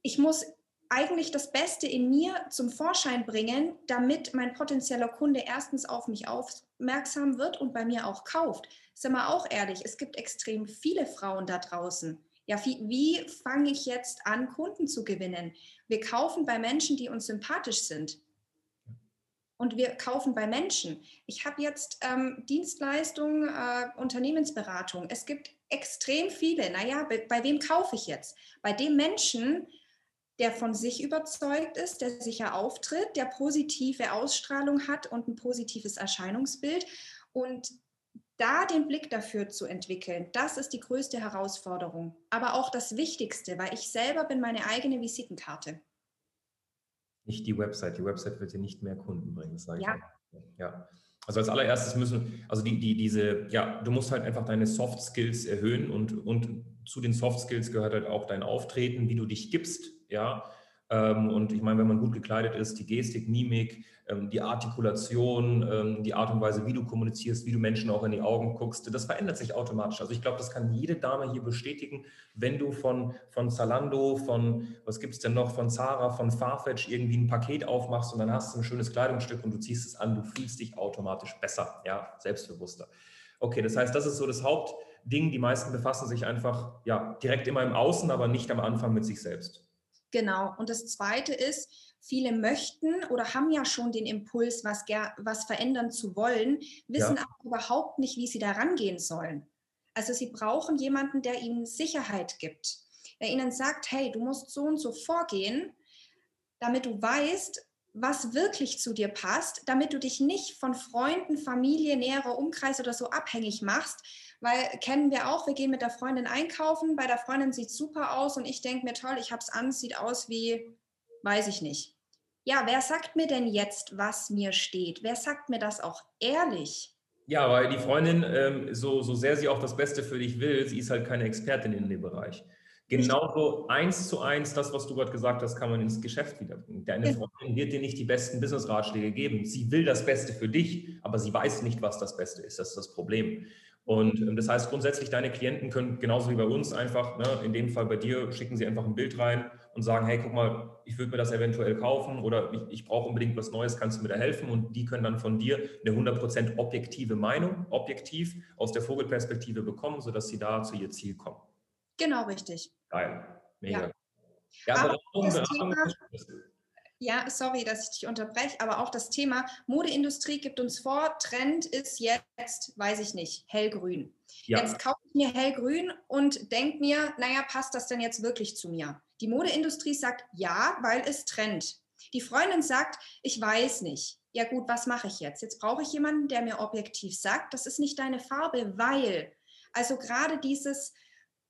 ich muss eigentlich das Beste in mir zum Vorschein bringen, damit mein potenzieller Kunde erstens auf mich aufmerksam wird und bei mir auch kauft. Sind wir auch ehrlich, es gibt extrem viele Frauen da draußen. Ja, wie, wie fange ich jetzt an, Kunden zu gewinnen? Wir kaufen bei Menschen, die uns sympathisch sind. Und wir kaufen bei Menschen. Ich habe jetzt ähm, Dienstleistungen, äh, Unternehmensberatung. Es gibt extrem viele. Naja, bei, bei wem kaufe ich jetzt? Bei dem Menschen, der von sich überzeugt ist, der sicher auftritt, der positive Ausstrahlung hat und ein positives Erscheinungsbild. Und da den Blick dafür zu entwickeln, das ist die größte Herausforderung. Aber auch das Wichtigste, weil ich selber bin meine eigene Visitenkarte. Nicht die Website. Die Website wird dir nicht mehr Kunden bringen, das sage ja. ich. Auch. Ja. Also als allererstes müssen, also die, die, diese, ja, du musst halt einfach deine Soft Skills erhöhen und, und zu den Soft Skills gehört halt auch dein Auftreten, wie du dich gibst, ja. Ähm, und ich meine, wenn man gut gekleidet ist, die Gestik, Mimik, ähm, die Artikulation, ähm, die Art und Weise, wie du kommunizierst, wie du Menschen auch in die Augen guckst, das verändert sich automatisch. Also ich glaube, das kann jede Dame hier bestätigen, wenn du von, von Zalando, von, was gibt es denn noch, von Zara, von Farfetch irgendwie ein Paket aufmachst und dann hast du ein schönes Kleidungsstück und du ziehst es an, du fühlst dich automatisch besser, ja, selbstbewusster. Okay, das heißt, das ist so das Hauptding. Die meisten befassen sich einfach ja direkt immer im Außen, aber nicht am Anfang mit sich selbst. Genau. Und das Zweite ist, viele möchten oder haben ja schon den Impuls, was, was verändern zu wollen, wissen ja. aber überhaupt nicht, wie sie da rangehen sollen. Also sie brauchen jemanden, der ihnen Sicherheit gibt, der ihnen sagt, hey, du musst so und so vorgehen, damit du weißt, was wirklich zu dir passt, damit du dich nicht von Freunden, Familie, näherer Umkreis oder so abhängig machst, weil kennen wir auch, wir gehen mit der Freundin einkaufen, bei der Freundin sieht super aus und ich denke mir, toll, ich habe es an, sieht aus wie, weiß ich nicht. Ja, wer sagt mir denn jetzt, was mir steht? Wer sagt mir das auch ehrlich? Ja, weil die Freundin, ähm, so, so sehr sie auch das Beste für dich will, sie ist halt keine Expertin in dem Bereich. Genauso eins zu eins, das, was du gerade gesagt hast, kann man ins Geschäft wiederbringen. Deine Freundin wird dir nicht die besten Business-Ratschläge geben. Sie will das Beste für dich, aber sie weiß nicht, was das Beste ist. Das ist das Problem. Und ähm, das heißt grundsätzlich, deine Klienten können genauso wie bei uns einfach, ne, in dem Fall bei dir, schicken sie einfach ein Bild rein und sagen, hey, guck mal, ich würde mir das eventuell kaufen oder ich, ich brauche unbedingt was Neues, kannst du mir da helfen? Und die können dann von dir eine 100% objektive Meinung, objektiv aus der Vogelperspektive bekommen, sodass sie da zu ihr Ziel kommen. Genau richtig. Geil, mega. Ja. Ja, aber Beratung, Beratung, Thema, ja, sorry, dass ich dich unterbreche, aber auch das Thema Modeindustrie gibt uns vor, Trend ist jetzt, weiß ich nicht, hellgrün. Ja. Jetzt kaufe ich mir hellgrün und denke mir, naja, passt das denn jetzt wirklich zu mir? Die Modeindustrie sagt ja, weil es Trend. Die Freundin sagt, ich weiß nicht. Ja gut, was mache ich jetzt? Jetzt brauche ich jemanden, der mir objektiv sagt, das ist nicht deine Farbe, weil. Also gerade dieses,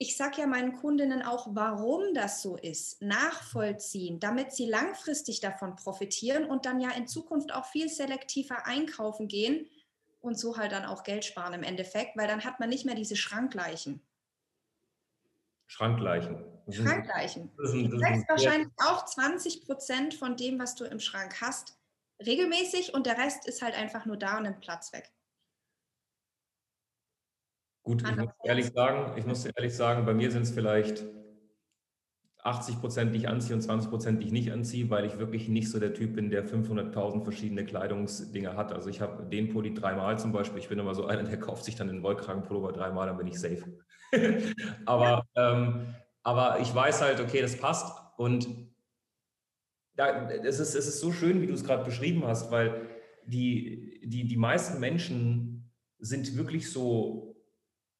ich sage ja meinen Kundinnen auch, warum das so ist, nachvollziehen, damit sie langfristig davon profitieren und dann ja in Zukunft auch viel selektiver einkaufen gehen und so halt dann auch Geld sparen im Endeffekt, weil dann hat man nicht mehr diese Schrankleichen. Schrankleichen. Schrankleichen. du trägst wahrscheinlich auch 20 Prozent von dem, was du im Schrank hast, regelmäßig und der Rest ist halt einfach nur da und nimmt Platz weg. Gut, ich muss ehrlich sagen, ich muss ehrlich sagen, bei mir sind es vielleicht 80 Prozent, die ich anziehe und 20 Prozent, die ich nicht anziehe, weil ich wirklich nicht so der Typ bin, der 500.000 verschiedene Kleidungsdinge hat. Also ich habe den Pulli dreimal zum Beispiel. Ich bin immer so einer, der kauft sich dann den Wollkragenpullover dreimal, dann bin ich safe. aber, ähm, aber ich weiß halt, okay, das passt und da, es, ist, es ist so schön, wie du es gerade beschrieben hast, weil die, die, die meisten Menschen sind wirklich so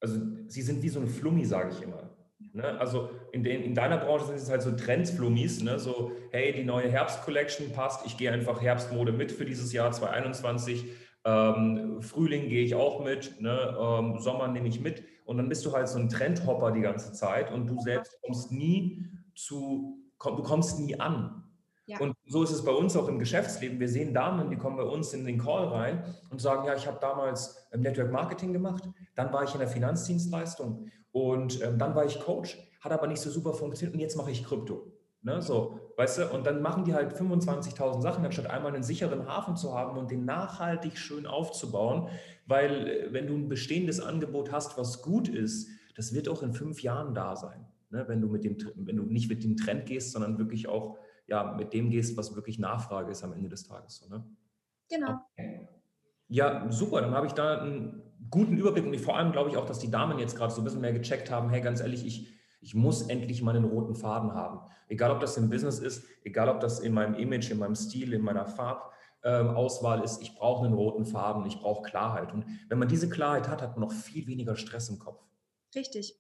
also sie sind wie so ein Flummi, sage ich immer. Ne? Also in, den, in deiner Branche sind es halt so Trends-Flummis, ne? so hey, die neue Herbst-Collection passt, ich gehe einfach Herbstmode mit für dieses Jahr 2021. Ähm, Frühling gehe ich auch mit, ne? ähm, Sommer nehme ich mit und dann bist du halt so ein Trendhopper die ganze Zeit und du selbst kommst nie zu, komm, du kommst nie an. Ja. Und so ist es bei uns auch im Geschäftsleben. Wir sehen Damen, die kommen bei uns in den Call rein und sagen, ja, ich habe damals ähm, Network Marketing gemacht, dann war ich in der Finanzdienstleistung und ähm, dann war ich Coach, hat aber nicht so super funktioniert und jetzt mache ich Krypto. Ne, so, weißt du, und dann machen die halt 25.000 Sachen, anstatt einmal einen sicheren Hafen zu haben und den nachhaltig schön aufzubauen, weil äh, wenn du ein bestehendes Angebot hast, was gut ist, das wird auch in fünf Jahren da sein, ne, wenn du mit dem, wenn du nicht mit dem Trend gehst, sondern wirklich auch ja, mit dem gehst, was wirklich Nachfrage ist am Ende des Tages. So, ne? Genau. Okay. Ja, super. Dann habe ich da einen guten Überblick und vor allem glaube ich auch, dass die Damen jetzt gerade so ein bisschen mehr gecheckt haben, hey, ganz ehrlich, ich, ich muss endlich meinen roten Faden haben. Egal, ob das im Business ist, egal, ob das in meinem Image, in meinem Stil, in meiner Farbauswahl ist, ich brauche einen roten Faden, ich brauche Klarheit. Und wenn man diese Klarheit hat, hat man noch viel weniger Stress im Kopf. Richtig.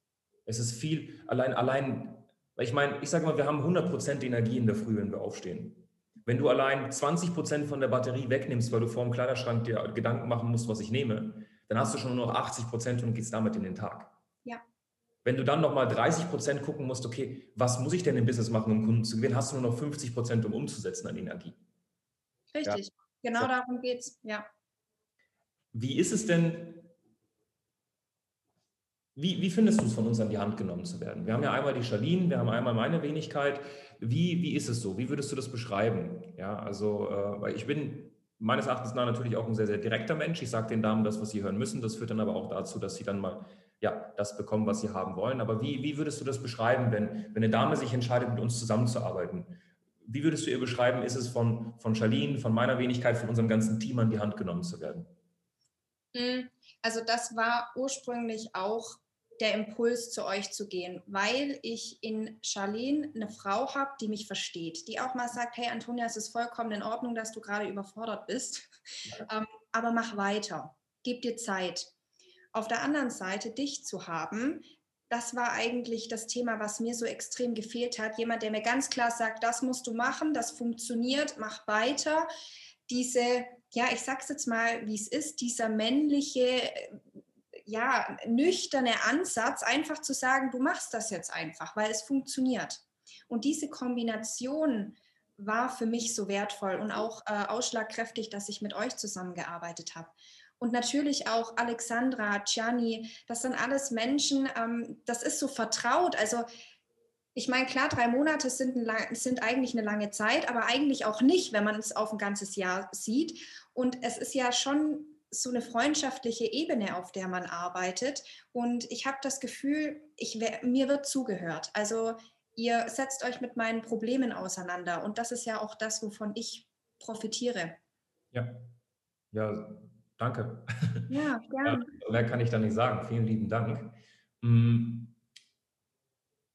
Es ist viel, allein, allein, ich meine, ich sage mal, wir haben 100% Energie in der Früh, wenn wir aufstehen. Wenn du allein 20 Prozent von der Batterie wegnimmst, weil du vor dem Kleiderschrank dir Gedanken machen musst, was ich nehme, dann hast du schon nur noch 80 Prozent und gehst damit in den Tag. Ja. Wenn du dann nochmal 30 Prozent gucken musst, okay, was muss ich denn im Business machen, um Kunden zu gewinnen, hast du nur noch 50 Prozent, um umzusetzen an Energie. Richtig, ja. genau so. darum geht es, ja. Wie ist es denn, wie, wie findest du es, von uns an die Hand genommen zu werden? Wir haben ja einmal die Charlene, wir haben einmal meine Wenigkeit. Wie, wie ist es so? Wie würdest du das beschreiben? Ja, also, äh, weil ich bin meines Erachtens nach natürlich auch ein sehr, sehr direkter Mensch. Ich sage den Damen das, was sie hören müssen. Das führt dann aber auch dazu, dass sie dann mal ja, das bekommen, was sie haben wollen. Aber wie, wie würdest du das beschreiben, wenn, wenn eine Dame sich entscheidet, mit uns zusammenzuarbeiten? Wie würdest du ihr beschreiben, ist es von, von Charlene, von meiner Wenigkeit, von unserem ganzen Team an die Hand genommen zu werden? Hm, also das war ursprünglich auch der Impuls, zu euch zu gehen, weil ich in Charlene eine Frau habe, die mich versteht, die auch mal sagt, hey Antonia, es ist vollkommen in Ordnung, dass du gerade überfordert bist, ja. ähm, aber mach weiter, gib dir Zeit. Auf der anderen Seite dich zu haben, das war eigentlich das Thema, was mir so extrem gefehlt hat. Jemand, der mir ganz klar sagt, das musst du machen, das funktioniert, mach weiter. Diese, ja, ich sag's jetzt mal, wie es ist, dieser männliche ja, nüchterne Ansatz, einfach zu sagen, du machst das jetzt einfach, weil es funktioniert. Und diese Kombination war für mich so wertvoll und auch äh, ausschlagkräftig, dass ich mit euch zusammengearbeitet habe. Und natürlich auch Alexandra, Gianni, das sind alles Menschen, ähm, das ist so vertraut. Also ich meine, klar, drei Monate sind, ein, sind, eigentlich eine lange Zeit, aber eigentlich auch nicht, wenn man es auf ein ganzes Jahr sieht. Und es ist ja schon so eine freundschaftliche Ebene, auf der man arbeitet. Und ich habe das Gefühl, ich, mir wird zugehört. Also ihr setzt euch mit meinen Problemen auseinander. Und das ist ja auch das, wovon ich profitiere. Ja, ja, danke. Ja, gerne. Mehr kann ich da nicht sagen. Vielen lieben Dank. Mm,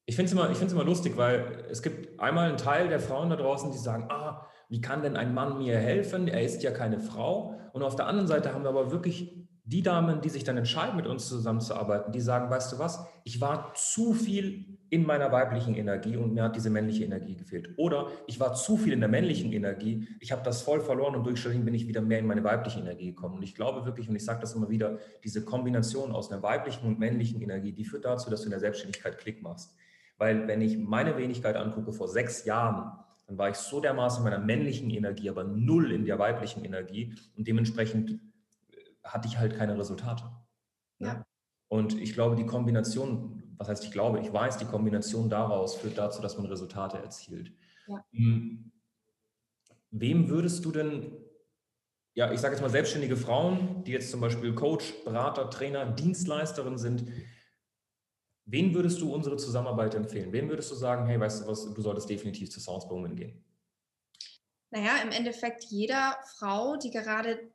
ich finde es immer, immer lustig, weil es gibt einmal einen Teil der Frauen da draußen, die sagen, ah, wie kann denn ein Mann mir helfen? Er ist ja keine Frau. Und auf der anderen Seite haben wir aber wirklich die Damen, die sich dann entscheiden, mit uns zusammenzuarbeiten, die sagen, weißt du was, ich war zu viel in meiner weiblichen Energie und mir hat diese männliche Energie gefehlt. Oder ich war zu viel in der männlichen Energie, ich habe das voll verloren und durch Stalin bin ich wieder mehr in meine weibliche Energie gekommen. Und ich glaube wirklich, und ich sage das immer wieder, diese Kombination aus einer weiblichen und männlichen Energie, die führt dazu, dass du in der Selbstständigkeit Klick machst. Weil wenn ich meine Wenigkeit angucke vor sechs Jahren, dann war ich so dermaßen in meiner männlichen Energie, aber null in der weiblichen Energie und dementsprechend äh, hatte ich halt keine Resultate. Ne? Ja. Und ich glaube, die Kombination, was heißt ich glaube, ich weiß, die Kombination daraus führt dazu, dass man Resultate erzielt. Ja. Hm. Wem würdest du denn, ja, ich sage jetzt mal selbstständige Frauen, die jetzt zum Beispiel Coach, Berater, Trainer, Dienstleisterin sind, Wen würdest du unsere Zusammenarbeit empfehlen? Wen würdest du sagen, hey, weißt du was, du solltest definitiv zu Sounds Bowman gehen? Naja, im Endeffekt jeder Frau, die gerade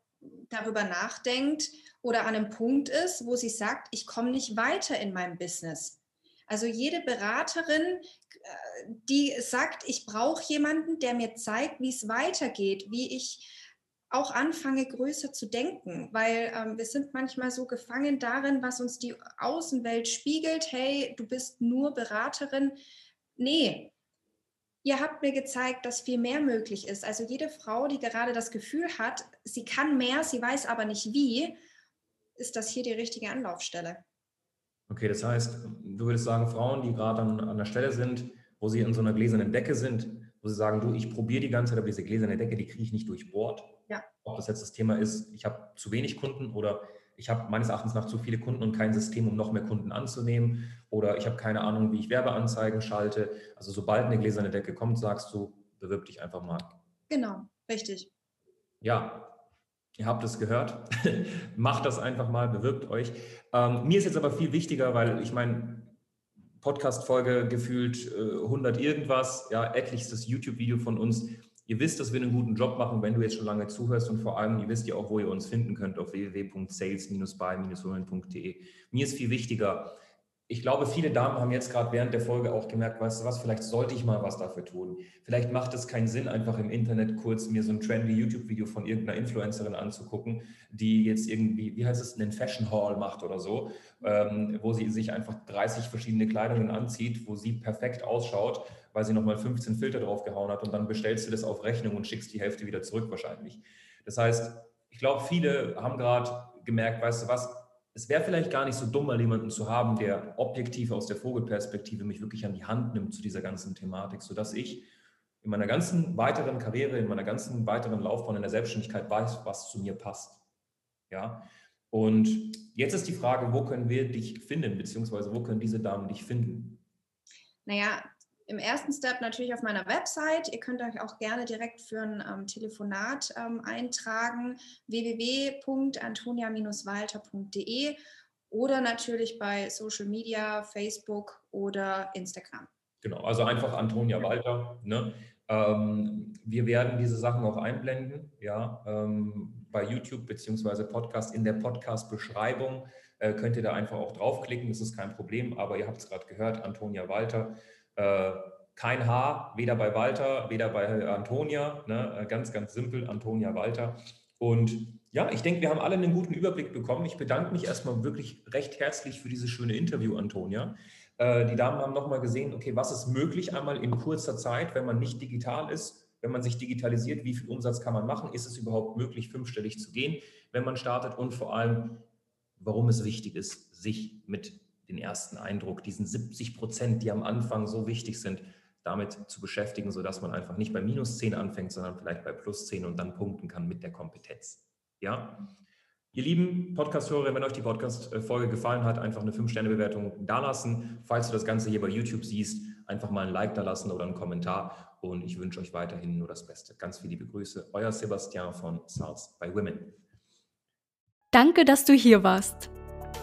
darüber nachdenkt oder an einem Punkt ist, wo sie sagt, ich komme nicht weiter in meinem Business. Also jede Beraterin, äh, die sagt, ich brauche jemanden, der mir zeigt, wie es weitergeht, wie ich auch anfange, größer zu denken, weil ähm, wir sind manchmal so gefangen darin, was uns die Außenwelt spiegelt. Hey, du bist nur Beraterin. Nee, ihr habt mir gezeigt, dass viel mehr möglich ist. Also jede Frau, die gerade das Gefühl hat, sie kann mehr, sie weiß aber nicht wie, ist das hier die richtige Anlaufstelle. Okay, das heißt, du würdest sagen, Frauen, die gerade an, an der Stelle sind, wo sie in so einer gläsernen Decke sind, wo sie sagen, du, ich probiere die ganze Zeit, aber diese gläserne Decke, die kriege ich nicht durchbohrt. Ja. Ob das jetzt das Thema ist, ich habe zu wenig Kunden oder ich habe meines Erachtens nach zu viele Kunden und kein System, um noch mehr Kunden anzunehmen oder ich habe keine Ahnung, wie ich Werbeanzeigen schalte. Also sobald eine gläserne Decke kommt, sagst du, bewirb dich einfach mal. Genau, richtig. Ja, Ihr habt es gehört. Macht das einfach mal, bewirbt euch. Ähm, mir ist jetzt aber viel wichtiger, weil ich meine, Podcast-Folge gefühlt äh, 100 irgendwas, ja, etlichstes YouTube-Video von uns. Ihr wisst, dass wir einen guten Job machen, wenn du jetzt schon lange zuhörst und vor allem, ihr wisst ja auch, wo ihr uns finden könnt auf www.sales-by-women.de. Mir ist viel wichtiger, ich glaube, viele Damen haben jetzt gerade während der Folge auch gemerkt, weißt du was, vielleicht sollte ich mal was dafür tun. Vielleicht macht es keinen Sinn, einfach im Internet kurz mir so ein trendy YouTube-Video von irgendeiner Influencerin anzugucken, die jetzt irgendwie, wie heißt es, einen Fashion Hall macht oder so, ähm, wo sie sich einfach 30 verschiedene Kleidungen anzieht, wo sie perfekt ausschaut, weil sie nochmal 15 Filter draufgehauen hat und dann bestellst du das auf Rechnung und schickst die Hälfte wieder zurück wahrscheinlich. Das heißt, ich glaube, viele haben gerade gemerkt, weißt du was, es wäre vielleicht gar nicht so dumm, mal jemanden zu haben, der objektiv aus der Vogelperspektive mich wirklich an die Hand nimmt zu dieser ganzen Thematik, sodass ich in meiner ganzen weiteren Karriere, in meiner ganzen weiteren Laufbahn in der Selbstständigkeit weiß, was zu mir passt. Ja. Und jetzt ist die Frage, wo können wir dich finden, beziehungsweise wo können diese Damen dich finden? Naja, im ersten Step natürlich auf meiner Website. Ihr könnt euch auch gerne direkt für ein ähm, Telefonat ähm, eintragen, www.antonia-walter.de oder natürlich bei Social Media, Facebook oder Instagram. Genau, also einfach Antonia Walter. Ne? Ähm, wir werden diese Sachen auch einblenden, ja, ähm, bei YouTube bzw. Podcast in der Podcast-Beschreibung. Äh, könnt ihr da einfach auch draufklicken, das ist kein Problem, aber ihr habt es gerade gehört, Antonia Walter. Äh, kein H, weder bei Walter, weder bei Antonia. Ne? Äh, ganz, ganz simpel, Antonia Walter. Und ja, ich denke, wir haben alle einen guten Überblick bekommen. Ich bedanke mich erstmal wirklich recht herzlich für dieses schöne Interview, Antonia. Äh, die Damen haben nochmal gesehen, okay, was ist möglich einmal in kurzer Zeit, wenn man nicht digital ist, wenn man sich digitalisiert, wie viel Umsatz kann man machen? Ist es überhaupt möglich, fünfstellig zu gehen, wenn man startet? Und vor allem, warum es wichtig ist, sich mit den ersten Eindruck, diesen 70 Prozent, die am Anfang so wichtig sind, damit zu beschäftigen, sodass man einfach nicht bei minus 10 anfängt, sondern vielleicht bei plus 10 und dann punkten kann mit der Kompetenz. Ja? Ihr lieben Podcast-Hörer, wenn euch die Podcast-Folge gefallen hat, einfach eine 5-Sterne-Bewertung dalassen. Falls du das Ganze hier bei YouTube siehst, einfach mal ein Like da lassen oder einen Kommentar. Und ich wünsche euch weiterhin nur das Beste. Ganz viele liebe Grüße. Euer Sebastian von Sales by Women. Danke, dass du hier warst.